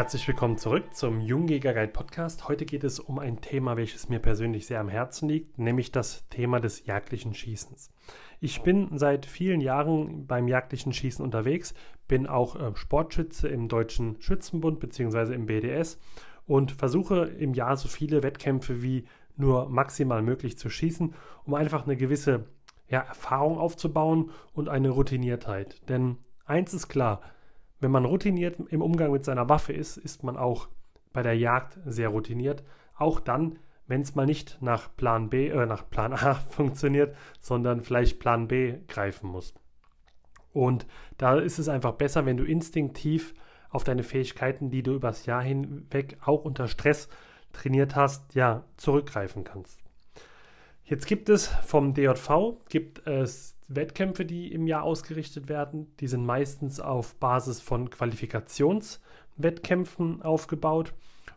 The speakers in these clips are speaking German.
Herzlich willkommen zurück zum Jungjäger Guide Podcast. Heute geht es um ein Thema, welches mir persönlich sehr am Herzen liegt, nämlich das Thema des jagdlichen Schießens. Ich bin seit vielen Jahren beim jagdlichen Schießen unterwegs, bin auch äh, Sportschütze im Deutschen Schützenbund bzw. im BDS und versuche im Jahr so viele Wettkämpfe wie nur maximal möglich zu schießen, um einfach eine gewisse ja, Erfahrung aufzubauen und eine Routiniertheit. Denn eins ist klar, wenn man routiniert im Umgang mit seiner Waffe ist, ist man auch bei der Jagd sehr routiniert. Auch dann, wenn es mal nicht nach Plan B, äh, nach Plan A funktioniert, sondern vielleicht Plan B greifen muss. Und da ist es einfach besser, wenn du instinktiv auf deine Fähigkeiten, die du übers Jahr hinweg auch unter Stress trainiert hast, ja, zurückgreifen kannst. Jetzt gibt es vom DJV, gibt es Wettkämpfe, die im Jahr ausgerichtet werden. Die sind meistens auf Basis von Qualifikationswettkämpfen aufgebaut.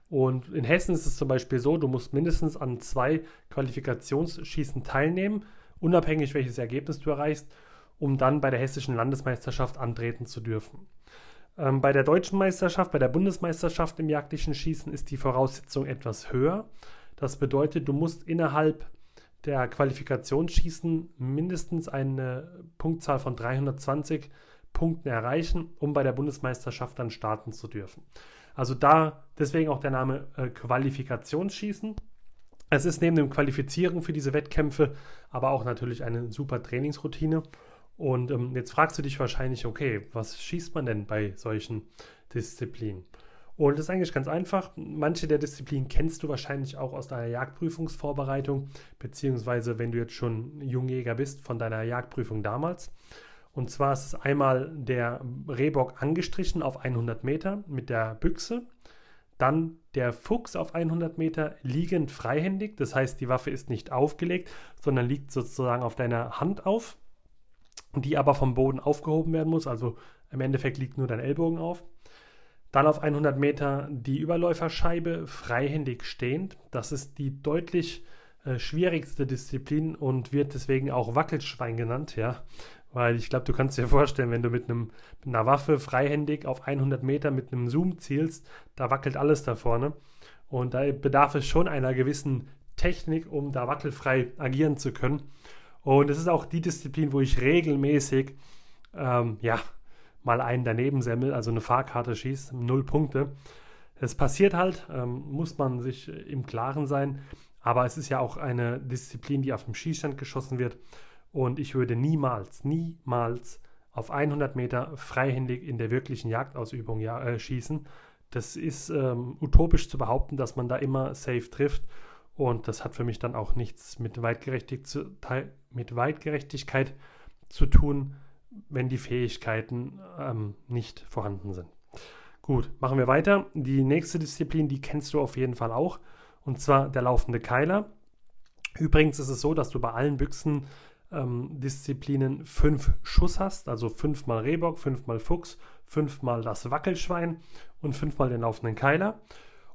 Und in Hessen ist es zum Beispiel so, du musst mindestens an zwei Qualifikationsschießen teilnehmen, unabhängig welches Ergebnis du erreichst, um dann bei der hessischen Landesmeisterschaft antreten zu dürfen. Ähm, bei der deutschen Meisterschaft, bei der Bundesmeisterschaft im jagdlichen Schießen ist die Voraussetzung etwas höher. Das bedeutet, du musst innerhalb der Qualifikationsschießen mindestens eine Punktzahl von 320 Punkten erreichen, um bei der Bundesmeisterschaft dann starten zu dürfen. Also da deswegen auch der Name äh, Qualifikationsschießen. Es ist neben dem Qualifizieren für diese Wettkämpfe aber auch natürlich eine super Trainingsroutine. Und ähm, jetzt fragst du dich wahrscheinlich, okay, was schießt man denn bei solchen Disziplinen? Und das ist eigentlich ganz einfach. Manche der Disziplinen kennst du wahrscheinlich auch aus deiner Jagdprüfungsvorbereitung, beziehungsweise wenn du jetzt schon Jungjäger bist von deiner Jagdprüfung damals. Und zwar ist es einmal der Rehbock angestrichen auf 100 Meter mit der Büchse. Dann der Fuchs auf 100 Meter liegend freihändig. Das heißt, die Waffe ist nicht aufgelegt, sondern liegt sozusagen auf deiner Hand auf, die aber vom Boden aufgehoben werden muss. Also im Endeffekt liegt nur dein Ellbogen auf. Dann auf 100 Meter die Überläuferscheibe freihändig stehend. Das ist die deutlich äh, schwierigste Disziplin und wird deswegen auch Wackelschwein genannt, ja. Weil ich glaube, du kannst dir vorstellen, wenn du mit, einem, mit einer Waffe freihändig auf 100 Meter mit einem Zoom zielst, da wackelt alles da vorne. Und da bedarf es schon einer gewissen Technik, um da wackelfrei agieren zu können. Und es ist auch die Disziplin, wo ich regelmäßig, ähm, ja, mal einen daneben semmel, also eine Fahrkarte schießt, null Punkte. Es passiert halt, ähm, muss man sich im Klaren sein, aber es ist ja auch eine Disziplin, die auf dem Schießstand geschossen wird und ich würde niemals, niemals auf 100 Meter freihändig in der wirklichen Jagdausübung ja, äh, schießen. Das ist ähm, utopisch zu behaupten, dass man da immer safe trifft und das hat für mich dann auch nichts mit, Weitgerechtig zu, mit Weitgerechtigkeit zu tun wenn die Fähigkeiten ähm, nicht vorhanden sind. Gut, machen wir weiter. Die nächste Disziplin, die kennst du auf jeden Fall auch, und zwar der laufende Keiler. Übrigens ist es so, dass du bei allen Büchsen-Disziplinen ähm, fünf Schuss hast, also fünfmal Rehbock, fünfmal Fuchs, fünfmal das Wackelschwein und fünfmal den laufenden Keiler.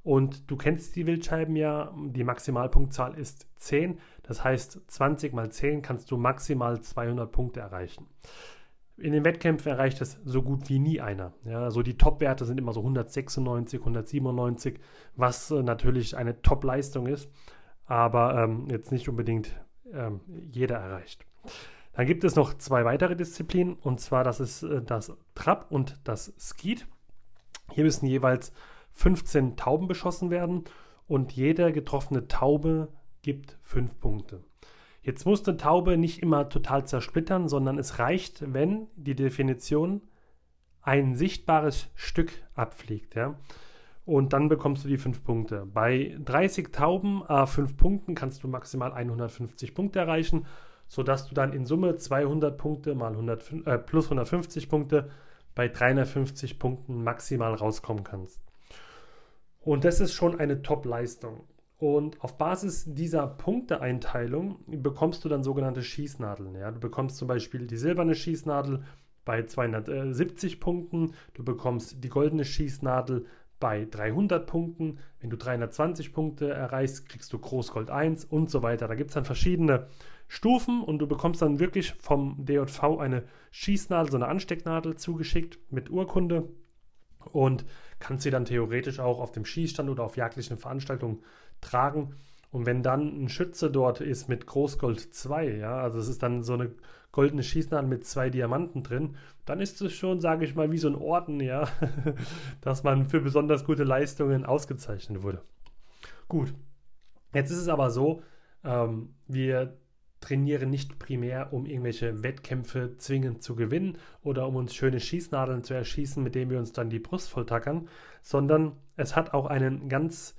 Und du kennst die Wildscheiben ja, die Maximalpunktzahl ist 10. Das heißt, 20 mal 10 kannst du maximal 200 Punkte erreichen. In den Wettkämpfen erreicht das so gut wie nie einer. Ja, also die Top-Werte sind immer so 196, 197, was äh, natürlich eine Top-Leistung ist, aber ähm, jetzt nicht unbedingt ähm, jeder erreicht. Dann gibt es noch zwei weitere Disziplinen und zwar das ist äh, das Trap und das Skeet. Hier müssen jeweils 15 Tauben beschossen werden und jede getroffene Taube gibt 5 Punkte. Jetzt muss eine Taube nicht immer total zersplittern, sondern es reicht, wenn die Definition ein sichtbares Stück abfliegt. Ja? Und dann bekommst du die 5 Punkte. Bei 30 Tauben a 5 Punkten kannst du maximal 150 Punkte erreichen, sodass du dann in Summe 200 Punkte mal 100, äh, plus 150 Punkte bei 350 Punkten maximal rauskommen kannst. Und das ist schon eine Top-Leistung. Und auf Basis dieser Punkteeinteilung bekommst du dann sogenannte Schießnadeln. Ja? Du bekommst zum Beispiel die silberne Schießnadel bei 270 Punkten, du bekommst die goldene Schießnadel bei 300 Punkten. Wenn du 320 Punkte erreichst, kriegst du Großgold 1 und so weiter. Da gibt es dann verschiedene Stufen und du bekommst dann wirklich vom DJV eine Schießnadel, so eine Anstecknadel zugeschickt mit Urkunde und kannst sie dann theoretisch auch auf dem Schießstand oder auf jagdlichen Veranstaltungen tragen. Und wenn dann ein Schütze dort ist mit Großgold 2, ja, also es ist dann so eine goldene Schießnadel mit zwei Diamanten drin, dann ist es schon, sage ich mal, wie so ein Orden, ja, dass man für besonders gute Leistungen ausgezeichnet wurde. Gut, jetzt ist es aber so, ähm, wir trainieren nicht primär, um irgendwelche Wettkämpfe zwingend zu gewinnen oder um uns schöne Schießnadeln zu erschießen, mit denen wir uns dann die Brust volltackern, sondern es hat auch einen ganz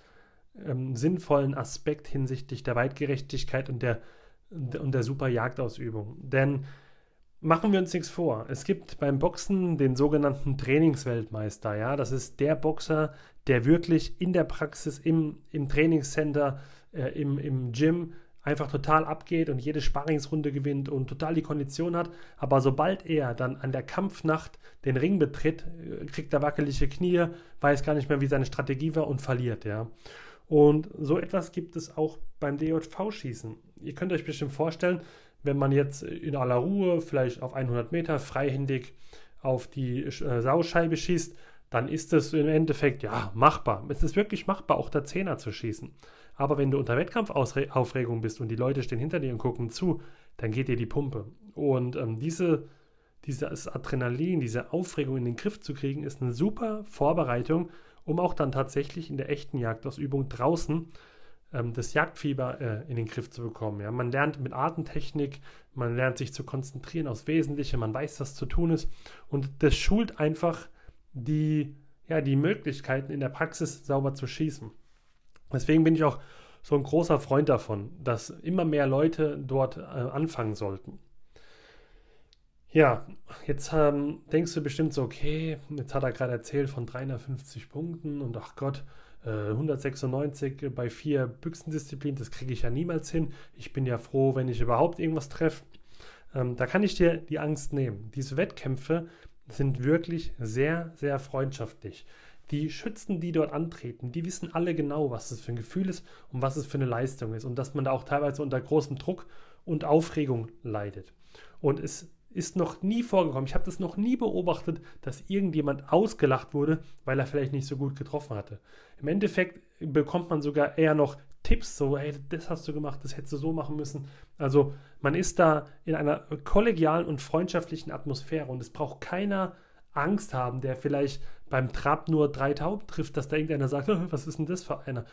ähm, sinnvollen Aspekt hinsichtlich der Weitgerechtigkeit und der, und der super Jagdausübung. Denn machen wir uns nichts vor. Es gibt beim Boxen den sogenannten Trainingsweltmeister. Ja, das ist der Boxer, der wirklich in der Praxis, im, im Trainingscenter, äh, im, im Gym einfach total abgeht und jede Sparringsrunde gewinnt und total die Kondition hat. Aber sobald er dann an der Kampfnacht den Ring betritt, äh, kriegt er wackelige Knie, weiß gar nicht mehr, wie seine Strategie war und verliert, ja. Und so etwas gibt es auch beim DJV-Schießen. Ihr könnt euch bestimmt vorstellen, wenn man jetzt in aller Ruhe, vielleicht auf 100 Meter freihändig auf die äh, Sauscheibe schießt, dann ist es im Endeffekt ja machbar. Es ist wirklich machbar, auch der Zehner zu schießen. Aber wenn du unter Wettkampfaufregung bist und die Leute stehen hinter dir und gucken zu, dann geht dir die Pumpe. Und ähm, diese, dieses Adrenalin, diese Aufregung in den Griff zu kriegen, ist eine super Vorbereitung, um auch dann tatsächlich in der echten Jagdausübung draußen ähm, das Jagdfieber äh, in den Griff zu bekommen. Ja? Man lernt mit Atemtechnik, man lernt sich zu konzentrieren aufs Wesentliche, man weiß, was zu tun ist. Und das schult einfach die, ja, die Möglichkeiten in der Praxis sauber zu schießen. Deswegen bin ich auch so ein großer Freund davon, dass immer mehr Leute dort äh, anfangen sollten. Ja, jetzt ähm, denkst du bestimmt so, okay, jetzt hat er gerade erzählt von 350 Punkten und ach Gott, äh, 196 bei vier Büchsendisziplinen, das kriege ich ja niemals hin. Ich bin ja froh, wenn ich überhaupt irgendwas treffe. Ähm, da kann ich dir die Angst nehmen. Diese Wettkämpfe sind wirklich sehr, sehr freundschaftlich. Die Schützen, die dort antreten, die wissen alle genau, was das für ein Gefühl ist und was es für eine Leistung ist und dass man da auch teilweise unter großem Druck und Aufregung leidet. Und es ist noch nie vorgekommen, ich habe das noch nie beobachtet, dass irgendjemand ausgelacht wurde, weil er vielleicht nicht so gut getroffen hatte. Im Endeffekt bekommt man sogar eher noch Tipps, so, hey, das hast du gemacht, das hättest du so machen müssen. Also man ist da in einer kollegialen und freundschaftlichen Atmosphäre und es braucht keiner Angst haben, der vielleicht beim Trab nur drei Tauben trifft, dass da irgendeiner sagt, was ist denn das für einer?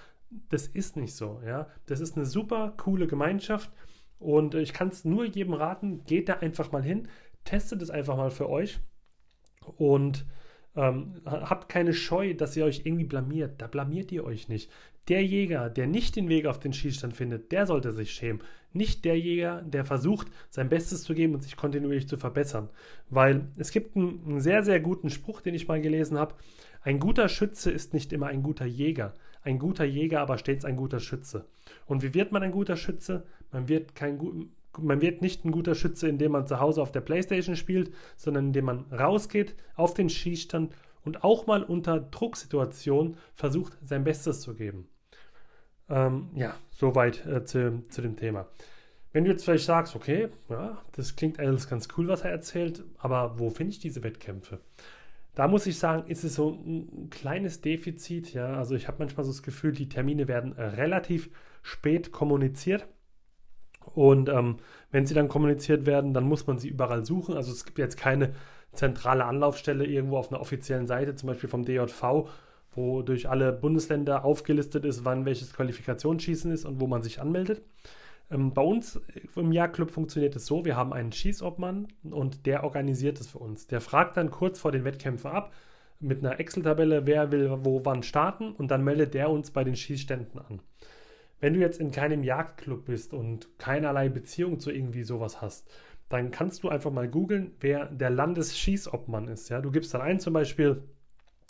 Das ist nicht so, ja. Das ist eine super coole Gemeinschaft und ich kann es nur jedem raten, geht da einfach mal hin, testet es einfach mal für euch und ähm, habt keine Scheu, dass ihr euch irgendwie blamiert. Da blamiert ihr euch nicht. Der Jäger, der nicht den Weg auf den Schießstand findet, der sollte sich schämen. Nicht der Jäger, der versucht, sein Bestes zu geben und sich kontinuierlich zu verbessern. Weil es gibt einen, einen sehr, sehr guten Spruch, den ich mal gelesen habe. Ein guter Schütze ist nicht immer ein guter Jäger. Ein guter Jäger aber stets ein guter Schütze. Und wie wird man ein guter Schütze? Man wird, kein, man wird nicht ein guter Schütze, indem man zu Hause auf der Playstation spielt, sondern indem man rausgeht auf den Schießstand und auch mal unter Drucksituationen versucht, sein Bestes zu geben. Ähm, ja, soweit äh, zu, zu dem Thema. Wenn du jetzt vielleicht sagst, okay, ja, das klingt alles ganz cool, was er erzählt, aber wo finde ich diese Wettkämpfe? Da muss ich sagen, ist es so ein kleines Defizit. Ja, also ich habe manchmal so das Gefühl, die Termine werden relativ spät kommuniziert. Und ähm, wenn sie dann kommuniziert werden, dann muss man sie überall suchen. Also es gibt jetzt keine zentrale Anlaufstelle irgendwo auf einer offiziellen Seite, zum Beispiel vom DJV, wo durch alle Bundesländer aufgelistet ist, wann welches Qualifikationsschießen ist und wo man sich anmeldet. Ähm, bei uns im Jagdclub funktioniert es so, wir haben einen Schießobmann und der organisiert es für uns. Der fragt dann kurz vor den Wettkämpfen ab mit einer Excel-Tabelle, wer will wo wann starten und dann meldet der uns bei den Schießständen an. Wenn du jetzt in keinem Jagdclub bist und keinerlei Beziehung zu irgendwie sowas hast, dann kannst du einfach mal googeln, wer der Landesschießobmann ist. Ja? Du gibst dann ein zum Beispiel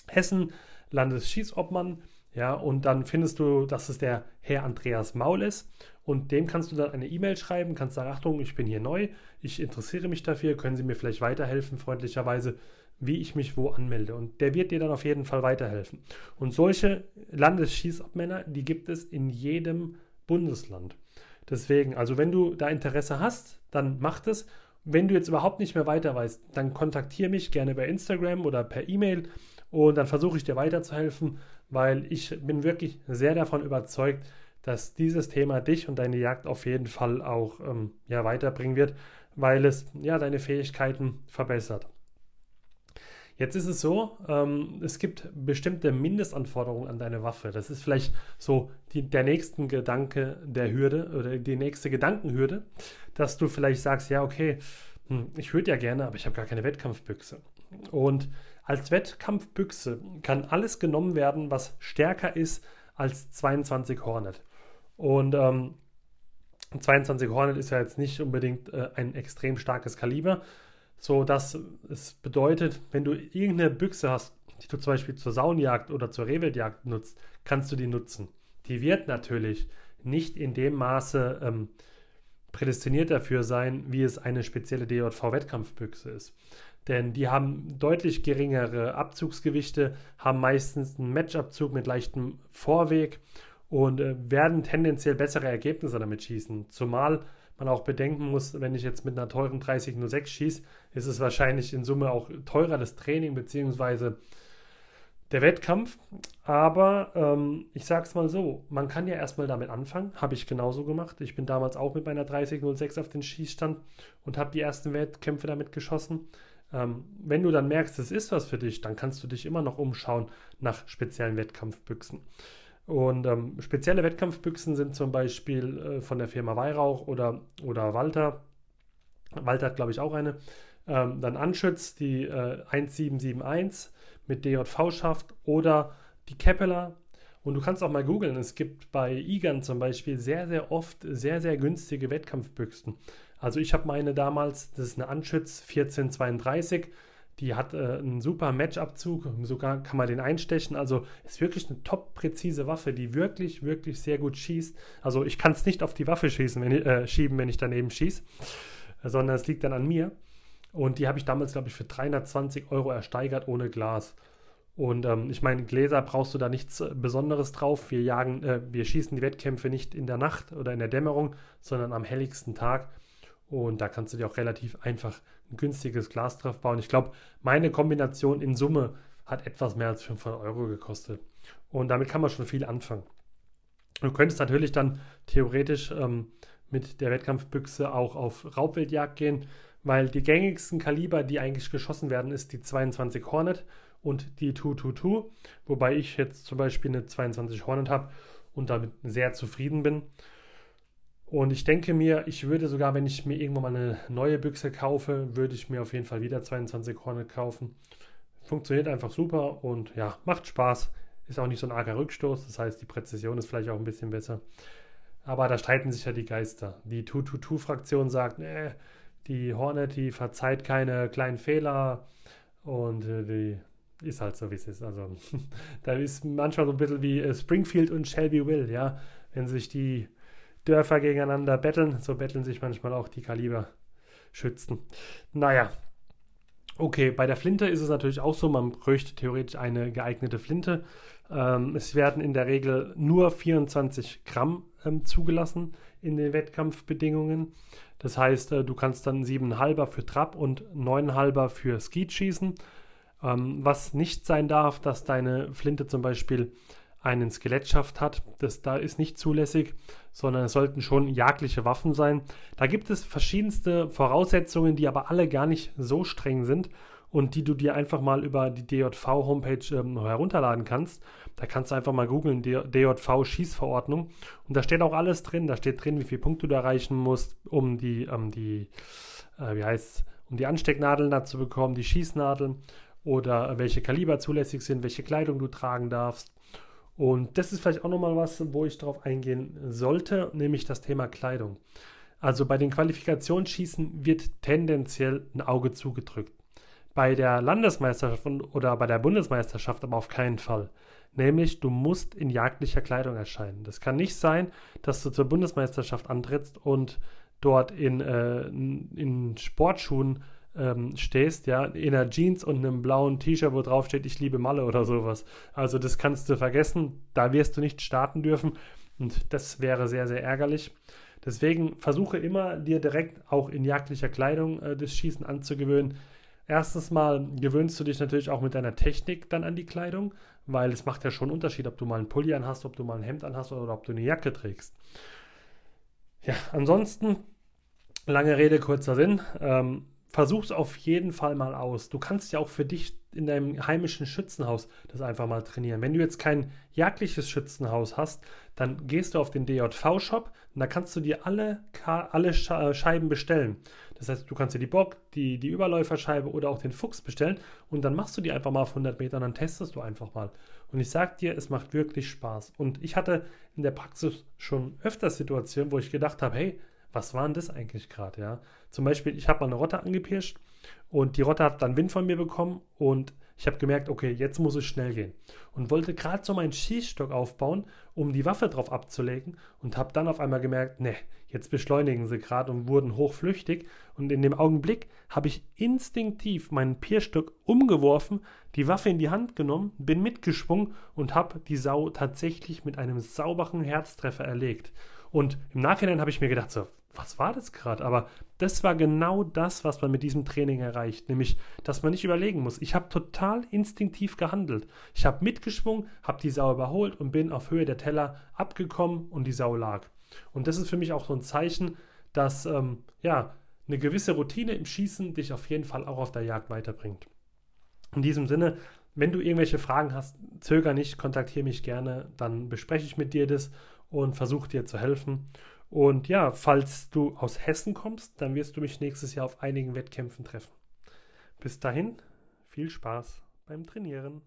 Hessen Landesschießobmann. Ja, und dann findest du, dass es der Herr Andreas Maul ist. Und dem kannst du dann eine E-Mail schreiben, kannst sagen, Achtung, ich bin hier neu, ich interessiere mich dafür, können Sie mir vielleicht weiterhelfen, freundlicherweise, wie ich mich wo anmelde. Und der wird dir dann auf jeden Fall weiterhelfen. Und solche Landesschießabmänner, die gibt es in jedem Bundesland. Deswegen, also wenn du da Interesse hast, dann mach das. Wenn du jetzt überhaupt nicht mehr weiter weißt, dann kontaktiere mich gerne bei Instagram oder per E-Mail und dann versuche ich dir weiterzuhelfen, weil ich bin wirklich sehr davon überzeugt, dass dieses Thema dich und deine Jagd auf jeden Fall auch ähm, ja, weiterbringen wird, weil es ja deine Fähigkeiten verbessert. Jetzt ist es so, ähm, es gibt bestimmte Mindestanforderungen an deine Waffe. Das ist vielleicht so die, der nächste Gedanke der Hürde oder die nächste Gedankenhürde, dass du vielleicht sagst, ja, okay, hm, ich würde ja gerne, aber ich habe gar keine Wettkampfbüchse. Und als Wettkampfbüchse kann alles genommen werden, was stärker ist als 22 Hornet. Und ähm, 22 Hornet ist ja jetzt nicht unbedingt äh, ein extrem starkes Kaliber, so dass es bedeutet, wenn du irgendeine Büchse hast, die du zum Beispiel zur Saunjagd oder zur Rehwildjagd nutzt, kannst du die nutzen. Die wird natürlich nicht in dem Maße ähm, prädestiniert dafür sein, wie es eine spezielle DJV-Wettkampfbüchse ist. Denn die haben deutlich geringere Abzugsgewichte, haben meistens einen Matchabzug mit leichtem Vorweg und äh, werden tendenziell bessere Ergebnisse damit schießen. Zumal man auch bedenken muss, wenn ich jetzt mit einer teuren 3006 schieße, ist es wahrscheinlich in Summe auch teurer das Training bzw. der Wettkampf. Aber ähm, ich sage es mal so, man kann ja erstmal damit anfangen, habe ich genauso gemacht. Ich bin damals auch mit meiner 3006 auf den Schießstand und habe die ersten Wettkämpfe damit geschossen. Ähm, wenn du dann merkst, es ist was für dich, dann kannst du dich immer noch umschauen nach speziellen Wettkampfbüchsen. Und ähm, spezielle Wettkampfbüchsen sind zum Beispiel äh, von der Firma Weihrauch oder, oder Walter. Walter hat, glaube ich, auch eine. Ähm, dann Anschütz, die äh, 1771 mit DJV-Schaft oder die Keppeler. Und du kannst auch mal googeln. Es gibt bei IGAN zum Beispiel sehr, sehr oft sehr, sehr günstige Wettkampfbüchsen. Also ich habe meine damals, das ist eine Anschütz 1432 die hat äh, einen super Matchabzug, sogar kann man den einstechen. Also ist wirklich eine top präzise Waffe, die wirklich, wirklich sehr gut schießt. Also ich kann es nicht auf die Waffe schießen, wenn ich, äh, schieben, wenn ich daneben schieße, sondern es liegt dann an mir. Und die habe ich damals, glaube ich, für 320 Euro ersteigert ohne Glas. Und ähm, ich meine, Gläser brauchst du da nichts äh, Besonderes drauf. Wir jagen, äh, wir schießen die Wettkämpfe nicht in der Nacht oder in der Dämmerung, sondern am helligsten Tag. Und da kannst du dir auch relativ einfach ein günstiges drauf bauen. Ich glaube, meine Kombination in Summe hat etwas mehr als 500 Euro gekostet. Und damit kann man schon viel anfangen. Du könntest natürlich dann theoretisch ähm, mit der Wettkampfbüchse auch auf Raubwildjagd gehen, weil die gängigsten Kaliber, die eigentlich geschossen werden, ist die 22 Hornet und die 222, wobei ich jetzt zum Beispiel eine 22 Hornet habe und damit sehr zufrieden bin. Und ich denke mir, ich würde sogar, wenn ich mir irgendwann mal eine neue Büchse kaufe, würde ich mir auf jeden Fall wieder 22 Hornet kaufen. Funktioniert einfach super und ja, macht Spaß. Ist auch nicht so ein arger Rückstoß, das heißt, die Präzision ist vielleicht auch ein bisschen besser. Aber da streiten sich ja die Geister. Die 222-Fraktion sagt, nee, die Hornet, die verzeiht keine kleinen Fehler und äh, die ist halt so, wie es ist. Also da ist manchmal so ein bisschen wie äh, Springfield und Shelby Will, ja. Wenn sich die Dörfer gegeneinander betteln. So betteln sich manchmal auch die Kaliberschützen. Naja. Okay, bei der Flinte ist es natürlich auch so, man bräuchte theoretisch eine geeignete Flinte. Ähm, es werden in der Regel nur 24 Gramm ähm, zugelassen in den Wettkampfbedingungen. Das heißt, äh, du kannst dann 7,5er für Trab und 9,5er für Skeet schießen. Ähm, was nicht sein darf, dass deine Flinte zum Beispiel einen Skelettschaft hat. Das da ist nicht zulässig, sondern es sollten schon jagdliche Waffen sein. Da gibt es verschiedenste Voraussetzungen, die aber alle gar nicht so streng sind und die du dir einfach mal über die DJV-Homepage ähm, herunterladen kannst. Da kannst du einfach mal googeln, DJV-Schießverordnung. Und da steht auch alles drin. Da steht drin, wie viele Punkte du erreichen musst, um die, ähm, die äh, wie heißt um die Anstecknadeln da zu bekommen, die Schießnadeln oder welche Kaliber zulässig sind, welche Kleidung du tragen darfst und das ist vielleicht auch nochmal was, wo ich darauf eingehen sollte, nämlich das Thema Kleidung. Also bei den Qualifikationsschießen wird tendenziell ein Auge zugedrückt. Bei der Landesmeisterschaft oder bei der Bundesmeisterschaft aber auf keinen Fall. Nämlich, du musst in jagdlicher Kleidung erscheinen. Das kann nicht sein, dass du zur Bundesmeisterschaft antrittst und dort in, äh, in Sportschuhen ähm, stehst, ja, in einer Jeans und einem blauen T-Shirt, wo drauf steht, ich liebe Malle oder sowas. Also das kannst du vergessen, da wirst du nicht starten dürfen und das wäre sehr, sehr ärgerlich. Deswegen versuche immer, dir direkt auch in jagdlicher Kleidung äh, das Schießen anzugewöhnen. Erstens mal gewöhnst du dich natürlich auch mit deiner Technik dann an die Kleidung, weil es macht ja schon einen Unterschied, ob du mal einen Pulli anhast, ob du mal ein Hemd anhast oder ob du eine Jacke trägst. Ja, ansonsten, lange Rede, kurzer Sinn. Ähm, versuch's auf jeden Fall mal aus. Du kannst ja auch für dich in deinem heimischen Schützenhaus das einfach mal trainieren. Wenn du jetzt kein jagdliches Schützenhaus hast, dann gehst du auf den DJV-Shop und da kannst du dir alle, alle äh, Scheiben bestellen. Das heißt, du kannst dir die Bock, die, die Überläuferscheibe oder auch den Fuchs bestellen und dann machst du die einfach mal auf 100 Meter und dann testest du einfach mal. Und ich sag dir, es macht wirklich Spaß. Und ich hatte in der Praxis schon öfters Situationen, wo ich gedacht habe, hey, was war denn das eigentlich gerade, ja? Zum Beispiel, ich habe mal eine Rotte angepirscht und die Rotte hat dann Wind von mir bekommen und ich habe gemerkt, okay, jetzt muss es schnell gehen. Und wollte gerade so meinen Schießstock aufbauen, um die Waffe drauf abzulegen und habe dann auf einmal gemerkt, ne, jetzt beschleunigen sie gerade und wurden hochflüchtig. Und in dem Augenblick habe ich instinktiv meinen Pierstock umgeworfen, die Waffe in die Hand genommen, bin mitgeschwungen und habe die Sau tatsächlich mit einem sauberen Herztreffer erlegt. Und im Nachhinein habe ich mir gedacht, so, was war das gerade? Aber das war genau das, was man mit diesem Training erreicht, nämlich, dass man nicht überlegen muss. Ich habe total instinktiv gehandelt. Ich habe mitgeschwungen, habe die Sau überholt und bin auf Höhe der Teller abgekommen und die Sau lag. Und das ist für mich auch so ein Zeichen, dass ähm, ja eine gewisse Routine im Schießen dich auf jeden Fall auch auf der Jagd weiterbringt. In diesem Sinne, wenn du irgendwelche Fragen hast, zöger nicht, kontaktiere mich gerne, dann bespreche ich mit dir das und versuche dir zu helfen. Und ja, falls du aus Hessen kommst, dann wirst du mich nächstes Jahr auf einigen Wettkämpfen treffen. Bis dahin, viel Spaß beim Trainieren.